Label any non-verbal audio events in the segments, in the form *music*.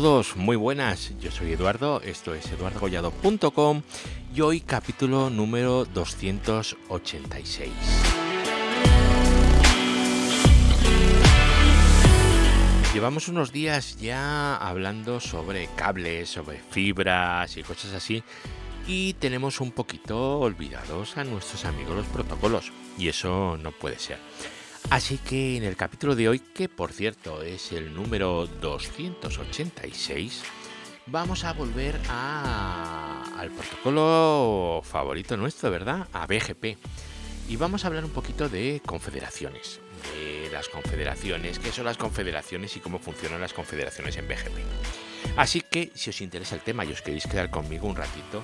todos, muy buenas. Yo soy Eduardo, esto es eduardogollado.com y hoy capítulo número 286. Llevamos unos días ya hablando sobre cables, sobre fibras y cosas así y tenemos un poquito olvidados a nuestros amigos los protocolos y eso no puede ser. Así que en el capítulo de hoy, que por cierto es el número 286, vamos a volver al protocolo favorito nuestro, ¿verdad? A BGP. Y vamos a hablar un poquito de confederaciones, de las confederaciones, qué son las confederaciones y cómo funcionan las confederaciones en BGP. Así que si os interesa el tema y os queréis quedar conmigo un ratito,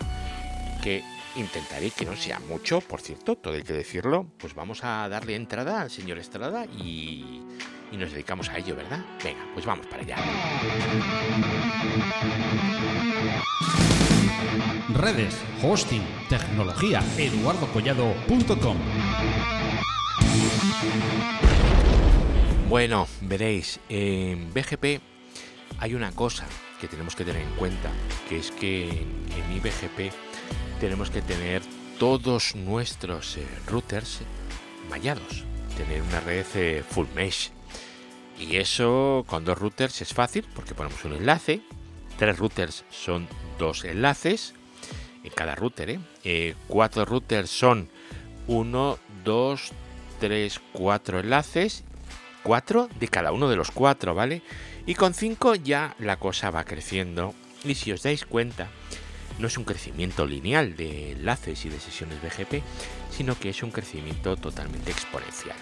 que intentaré que no sea mucho, por cierto, todo hay que decirlo, pues vamos a darle entrada al señor Estrada y, y nos dedicamos a ello, ¿verdad? Venga, pues vamos para allá. Redes, hosting, tecnología, eduardocollado.com. Bueno, veréis, en BGP hay una cosa que tenemos que tener en cuenta, que es que en, mi BGP tenemos que tener todos nuestros eh, routers mallados, tener una red eh, full mesh. Y eso con dos routers es fácil porque ponemos un enlace, tres routers son dos enlaces en cada router, ¿eh? cuatro routers son uno, dos, tres, cuatro enlaces, cuatro de cada uno de los cuatro, ¿vale? Y con cinco ya la cosa va creciendo y si os dais cuenta, no es un crecimiento lineal de enlaces y de sesiones BGP, sino que es un crecimiento totalmente exponencial.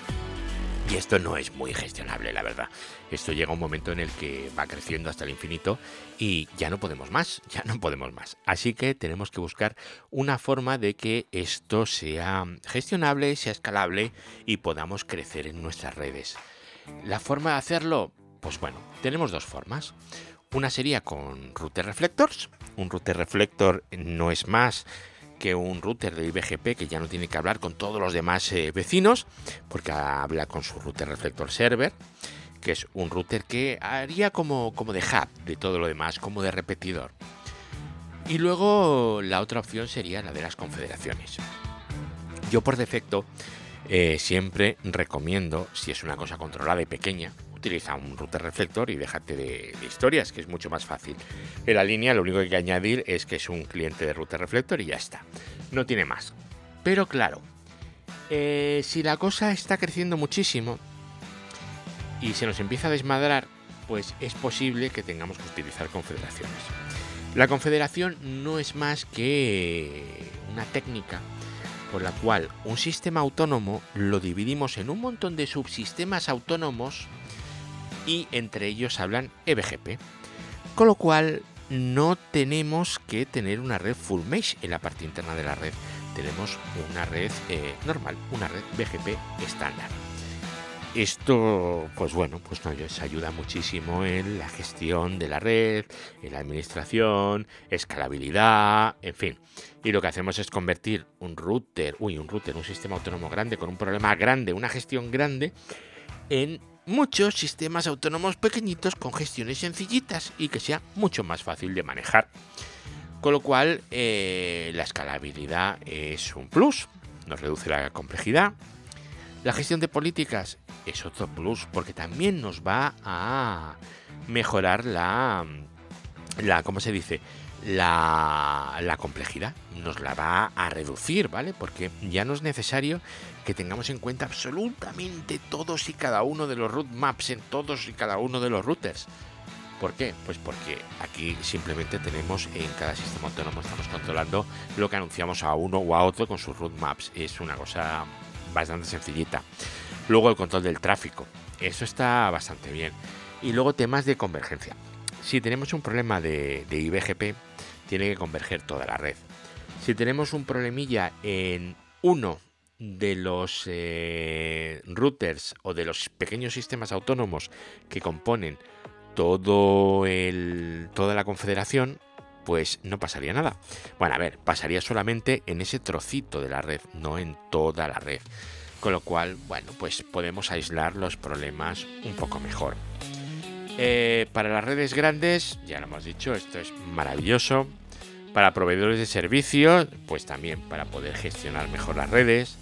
Y esto no es muy gestionable, la verdad. Esto llega un momento en el que va creciendo hasta el infinito y ya no podemos más, *laughs* ya no podemos más. Así que tenemos que buscar una forma de que esto sea gestionable, sea escalable y podamos crecer en nuestras redes. La forma de hacerlo, pues bueno, tenemos dos formas. Una sería con router reflectors. Un router reflector no es más que un router de IBGP que ya no tiene que hablar con todos los demás eh, vecinos, porque habla con su router reflector server, que es un router que haría como, como de hub de todo lo demás, como de repetidor. Y luego la otra opción sería la de las confederaciones. Yo por defecto eh, siempre recomiendo, si es una cosa controlada y pequeña, utiliza un router reflector y déjate de, historias, que es mucho más fácil. En la línea lo único que hay que añadir es que es un cliente de router reflector y ya está. No tiene más. Pero claro, eh, si la cosa está creciendo muchísimo y se nos empieza a desmadrar, pues es posible que tengamos que utilizar confederaciones. La confederación no es más que una técnica por la cual un sistema autónomo lo dividimos en un montón de subsistemas autónomos y entre ellos hablan EBGP. Con lo cual no tenemos que tener una red full mesh en la parte interna de la red. Tenemos una red eh, normal, una red BGP estándar. Esto, pues bueno, pues nos ayuda muchísimo en la gestión de la red, en la administración, escalabilidad, en fin. Y lo que hacemos es convertir un router, uy, un router, un sistema autónomo grande con un problema grande, una gestión grande, en muchos sistemas autónomos pequeñitos con gestiones sencillitas y que sea mucho más fácil de manejar. Con lo cual, eh, la escalabilidad es un plus, nos reduce la complejidad. La gestión de políticas es otro plus porque también nos va a mejorar la, la ¿cómo se dice? La, la, complejidad, nos la va a reducir, ¿vale? Porque ya no es necesario que tengamos en cuenta absolutamente todos y cada uno de los root maps en todos y cada uno de los routers. ¿Por qué? Pues porque aquí simplemente tenemos en cada sistema autónomo estamos controlando lo que anunciamos a uno o a otro con sus root maps. Es una cosa bastante sencillita. Luego el control del tráfico. Eso está bastante bien. Y luego temas de convergencia. Si tenemos un problema de, IBGP, tiene que converger toda la red. Si tenemos un problemilla en uno de los eh, routers o de los pequeños sistemas autónomos que componen todo el, toda la confederación, pues no pasaría nada. Bueno, a ver, pasaría solamente en ese trocito de la red, no en toda la red. Con lo cual, bueno, pues podemos aislar los problemas un poco mejor. Eh, para las redes grandes, ya lo hemos dicho, esto es maravilloso. Para proveedores de servicios, pues también para poder gestionar mejor las redes.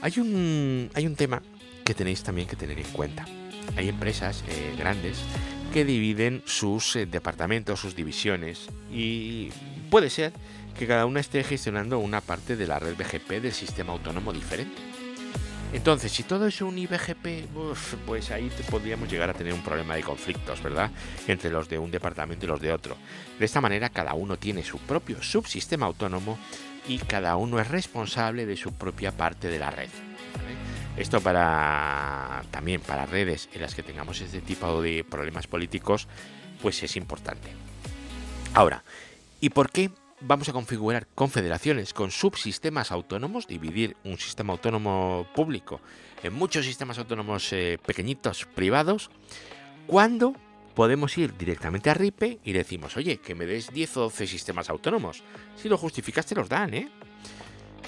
Hay un, hay un tema que tenéis también que tener en cuenta. Hay empresas eh, grandes que dividen sus eh, departamentos, sus divisiones y puede ser que cada una esté gestionando una parte de la red BGP del sistema autónomo diferente. Entonces, si todo es un IBGP, pues ahí podríamos llegar a tener un problema de conflictos, ¿verdad? Entre los de un departamento y los de otro. De esta manera, cada uno tiene su propio subsistema autónomo y cada uno es responsable de su propia parte de la red. Esto para también para redes en las que tengamos este tipo de problemas políticos, pues es importante. Ahora, ¿y por qué vamos a configurar confederaciones con subsistemas autónomos, dividir un sistema autónomo público en muchos sistemas autónomos eh, pequeñitos privados, cuando podemos ir directamente a RIPE y decimos, oye, que me des 10 o 12 sistemas autónomos. Si lo justificas, te los dan, ¿eh?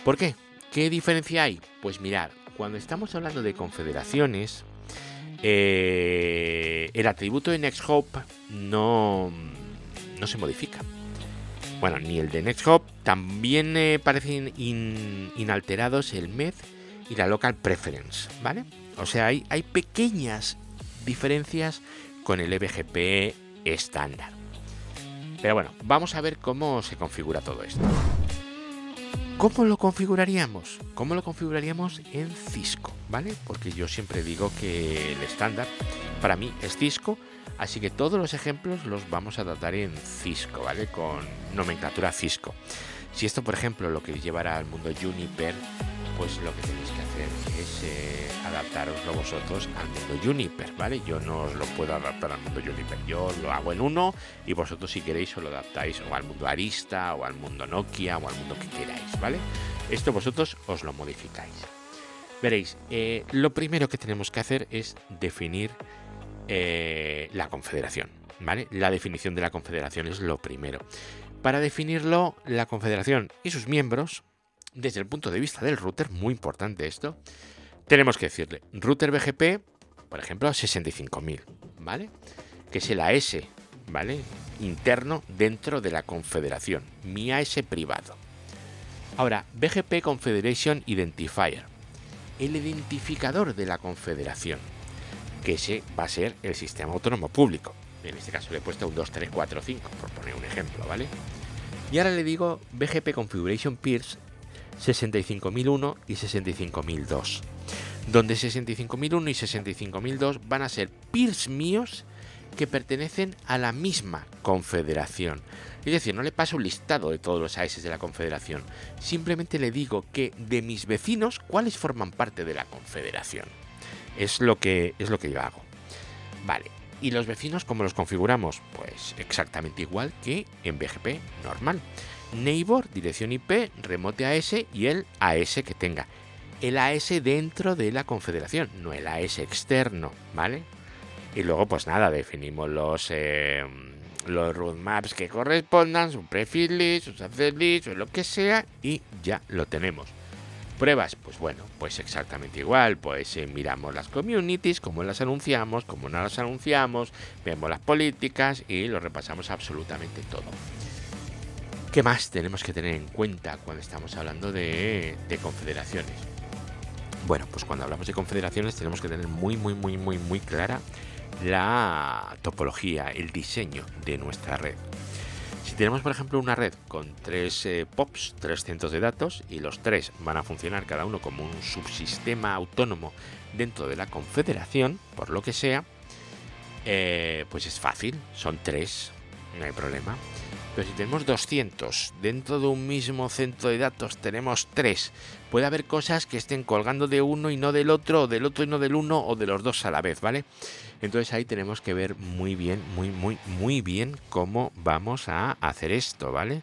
¿Por qué? ¿Qué diferencia hay? Pues mirar, cuando estamos hablando de confederaciones, eh, el atributo de NextHop no, no se modifica bueno, ni el de NextHop, también eh, parecen inalterados el MED y la Local Preference, ¿vale? O sea, hay, hay pequeñas diferencias con el EBGP estándar. Pero bueno, vamos a ver cómo se configura todo esto. ¿Cómo lo configuraríamos? ¿Cómo lo configuraríamos en Cisco? ¿Vale? Porque yo siempre digo que el estándar para mí es Cisco Así que todos los ejemplos los vamos a tratar en Cisco, ¿vale? Con nomenclatura Cisco. Si esto, por ejemplo, lo que llevará al mundo Juniper, pues lo que tenéis que hacer es eh, adaptaroslo vosotros al mundo Juniper, ¿vale? Yo no os lo puedo adaptar al mundo Juniper, yo lo hago en uno y vosotros si queréis os lo adaptáis o al mundo Arista o al mundo Nokia o al mundo que queráis, ¿vale? Esto vosotros os lo modificáis. Veréis, eh, lo primero que tenemos que hacer es definir eh, la confederación. ¿vale? La definición de la confederación es lo primero. Para definirlo, la confederación y sus miembros, desde el punto de vista del router, muy importante esto, tenemos que decirle router BGP, por ejemplo, 65.000, ¿vale? Que es el AS, ¿vale? Interno dentro de la confederación, mi AS privado. Ahora, BGP Confederation Identifier, el identificador de la confederación que ese va a ser el sistema autónomo público. En este caso le he puesto un 2, 3, 4, 5, por poner un ejemplo, ¿vale? Y ahora le digo BGP Configuration Peers 65001 y 65002, donde 65001 y 65002 van a ser peers míos que pertenecen a la misma confederación. Es decir, no le paso un listado de todos los AES de la confederación, simplemente le digo que de mis vecinos, cuáles forman parte de la confederación. Es lo que, es lo que yo hago. Vale. ¿Y los vecinos cómo los configuramos? Pues exactamente igual que en BGP normal. Neighbor, dirección IP, remote AS y el AS que tenga. El AS dentro de la confederación, no el AS externo, ¿vale? Y luego, pues nada, definimos los, eh, los roadmaps que correspondan, su prefix list, su access list o lo que sea, y ya lo tenemos. Pruebas, pues bueno, pues exactamente igual, pues eh, miramos las communities, cómo las anunciamos, cómo no las anunciamos, vemos las políticas y lo repasamos absolutamente todo. ¿Qué más tenemos que tener en cuenta cuando estamos hablando de, de confederaciones? Bueno, pues cuando hablamos de confederaciones tenemos que tener muy, muy, muy, muy, muy clara la topología, el diseño de nuestra red. Si tenemos, por ejemplo, una red con tres eh, POPs, tres centros de datos, y los tres van a funcionar cada uno como un subsistema autónomo dentro de la confederación, por lo que sea, eh, pues es fácil, son tres, no hay problema. Pero si tenemos 200 dentro de un mismo centro de datos, tenemos tres. Puede haber cosas que estén colgando de uno y no del otro, o del otro y no del uno, o de los dos a la vez, ¿vale? Entonces ahí tenemos que ver muy bien, muy, muy, muy bien cómo vamos a hacer esto, ¿vale?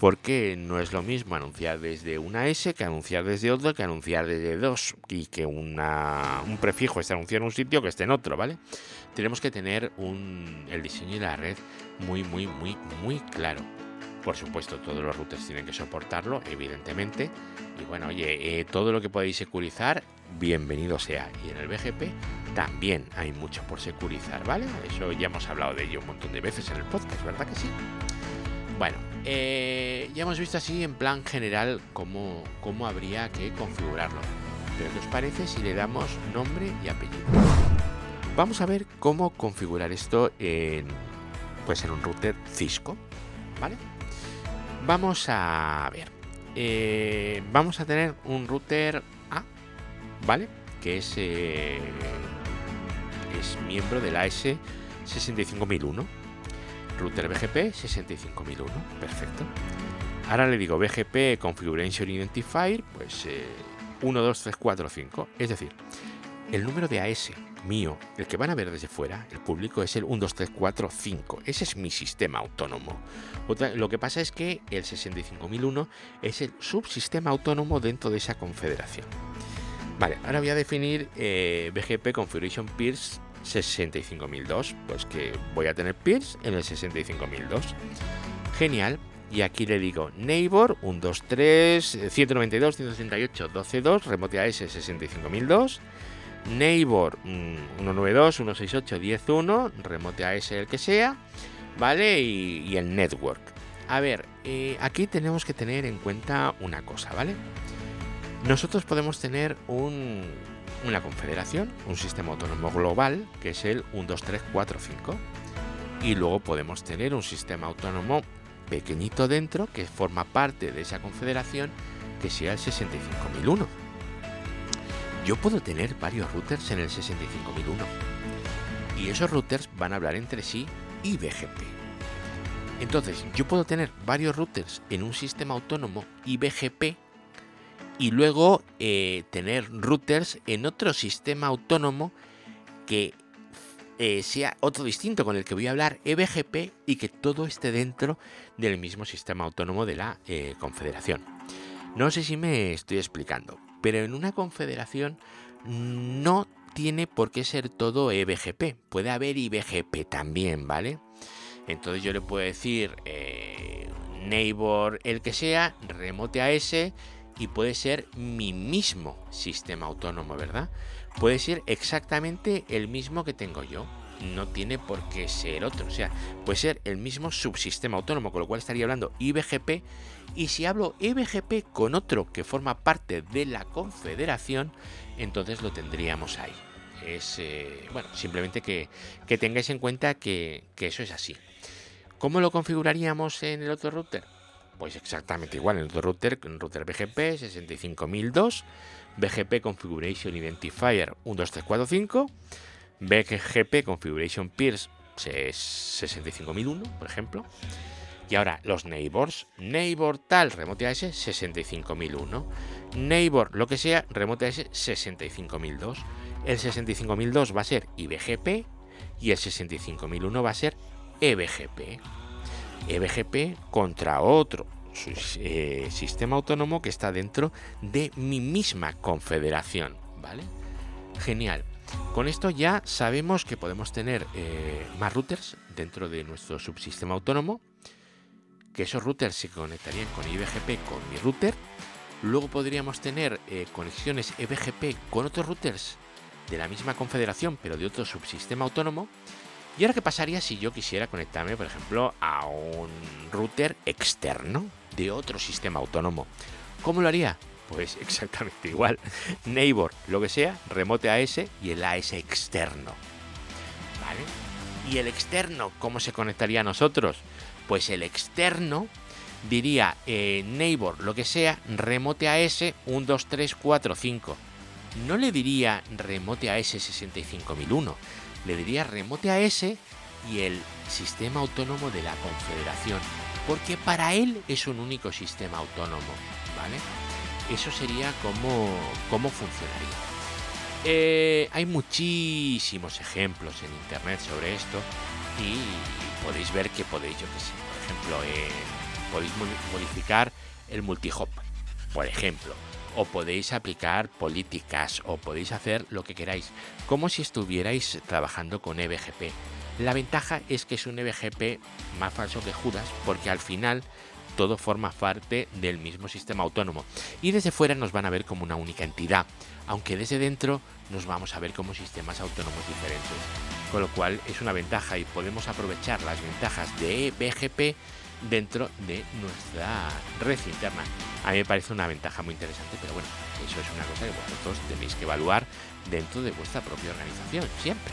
Porque no es lo mismo anunciar desde una S que anunciar desde otro, que anunciar desde dos y que una, un prefijo esté anunciado en un sitio que esté en otro, ¿vale? Tenemos que tener un, el diseño de la red muy, muy, muy, muy claro. Por supuesto, todos los routers tienen que soportarlo, evidentemente. Y bueno, oye, eh, todo lo que podéis securizar, bienvenido sea. Y en el BGP también hay mucho por securizar, ¿vale? Eso ya hemos hablado de ello un montón de veces en el podcast, ¿verdad que sí? Bueno, eh, ya hemos visto así en plan general cómo, cómo habría que configurarlo. Pero ¿qué os parece si le damos nombre y apellido? Vamos a ver cómo configurar esto en, pues en un router Cisco, ¿vale? Vamos a ver. Eh, vamos a tener un router A, ¿vale? Que es, eh, es miembro de la S65001. Router BGP 65001, perfecto. Ahora le digo BGP Configuration Identifier, pues eh, 1, 2, 3, 4, 5. Es decir, el número de AS mío, el que van a ver desde fuera, el público, es el 1, 2, 3, 4, 5. Ese es mi sistema autónomo. lo que pasa es que el 65001 es el subsistema autónomo dentro de esa confederación. Vale, ahora voy a definir eh, BGP Configuration Peers 65002. Pues que voy a tener peers en el 65002. Genial. Y aquí le digo neighbor 123 192 168 122 remote AS 65002 neighbor 192 168 101 remote AS el que sea vale y, el network. A ver eh, aquí tenemos que tener en cuenta una cosa vale nosotros podemos tener un, una confederación un sistema autónomo global que es el 12345 y luego podemos tener un sistema autónomo pequeñito dentro que forma parte de esa confederación que sea el 65001. Yo puedo tener varios routers en el 65001 y esos routers van a hablar entre sí y BGP. Entonces, yo puedo tener varios routers en un sistema autónomo y BGP y luego eh, tener routers en otro sistema autónomo que eh, sea otro distinto con el que voy a hablar eBGP y que todo esté dentro del mismo sistema autónomo de la eh, confederación. No sé si me estoy explicando, pero en una confederación no tiene por qué ser todo eBGP. Puede haber IBGP también, ¿vale? Entonces yo le puedo decir eh, neighbor, el que sea, remote a ese y puede ser mi mismo sistema autónomo, ¿verdad? puede ser exactamente el mismo que tengo yo. No tiene por qué ser otro. O sea, puede ser el mismo subsistema autónomo, con lo cual estaría hablando IBGP. Y si hablo IBGP con otro que forma parte de la confederación, entonces lo tendríamos ahí. Es, eh, bueno, simplemente que, tengáis en cuenta que, que eso es así. ¿Cómo lo configuraríamos en el otro router? Pues exactamente igual en el otro router, en router BGP 65002 BGP Configuration Identifier 12345, BGP Configuration Peers 65001, por ejemplo. Y ahora los neighbors, neighbor tal, remote AS 65001, neighbor lo que sea, remote AS 65002. El 65002 va a ser IBGP y el 65001 va a ser EBGP. EBGP contra otro eh, sistema autónomo que está dentro de mi misma confederación, ¿vale? Genial. Con esto ya sabemos que podemos tener eh, más routers dentro de nuestro subsistema autónomo, que esos routers se conectarían con IBGP con mi router. Luego podríamos tener eh, conexiones EBGP con otros routers de la misma confederación, pero de otro subsistema autónomo. ¿Y ahora qué pasaría si yo quisiera conectarme, por ejemplo, a un router externo de otro sistema autónomo? ¿Cómo lo haría? Pues *laughs* exactamente igual. Neighbor, lo que sea, remote AS y el AS externo. ¿Y el externo cómo se conectaría a nosotros? Pues el externo diría eh, neighbor, lo que sea, remote AS 12345. No le diría remote AS 65001 le diría remote a y el sistema autónomo de la confederación, porque para él es un único sistema autónomo, ¿vale? Eso sería como, cómo funcionaría. Eh, hay muchísimos ejemplos en internet sobre esto y podéis ver que podéis, yo que sé, por ejemplo, eh, podéis modificar el multihop, por ejemplo, o podéis aplicar políticas o podéis hacer lo que queráis, como si estuvierais trabajando con EBGP. La ventaja es que es un EBGP más falso que Judas porque al final todo forma parte del mismo sistema autónomo y desde fuera nos van a ver como una única entidad, aunque desde dentro nos vamos a ver como sistemas autónomos diferentes. Con lo cual es una ventaja y podemos aprovechar las ventajas de BGP dentro de nuestra red interna. A mí me parece una ventaja muy interesante, pero bueno, eso es una cosa que vosotros tenéis que evaluar dentro de vuestra propia organización, siempre.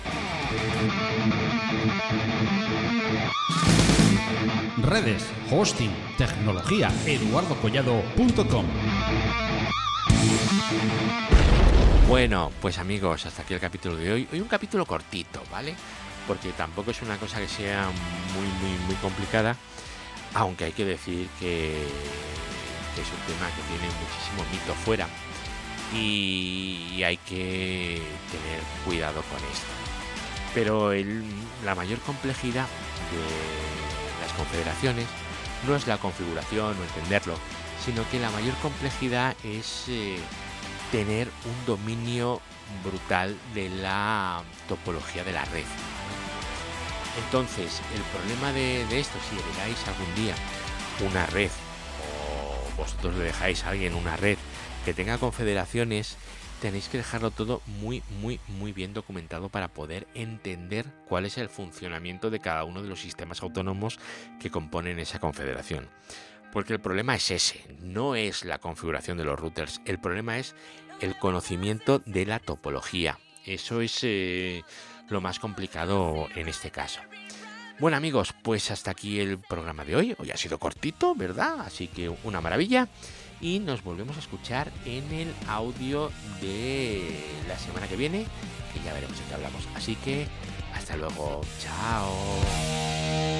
Redes, hosting, tecnología, eduardocollado.com. Bueno, pues amigos, hasta aquí el capítulo de hoy. Hoy un capítulo cortito, ¿vale? Porque tampoco es una cosa que sea muy, muy, muy complicada, aunque hay que decir que, es un tema que tiene muchísimo mito fuera y hay que tener cuidado con esto. Pero la mayor complejidad de las confederaciones no es la configuración o entenderlo, sino que la mayor complejidad es eh, tener un dominio brutal de la topología de la red. Entonces, el problema de, esto, si heredáis algún día una red o vosotros le dejáis a alguien una red que tenga confederaciones, tenéis que dejarlo todo muy, muy, muy bien documentado para poder entender cuál es el funcionamiento de cada uno de los sistemas autónomos que componen esa confederación. Porque el problema es ese, no es la configuración de los routers, el problema es el conocimiento de la topología. Eso es eh, lo más complicado en este caso. Bueno amigos, pues hasta aquí el programa de hoy. Hoy ha sido cortito, ¿verdad? Así que una maravilla. Y nos volvemos a escuchar en el audio de la semana que viene, que ya veremos de qué hablamos. Así que hasta luego. Chao.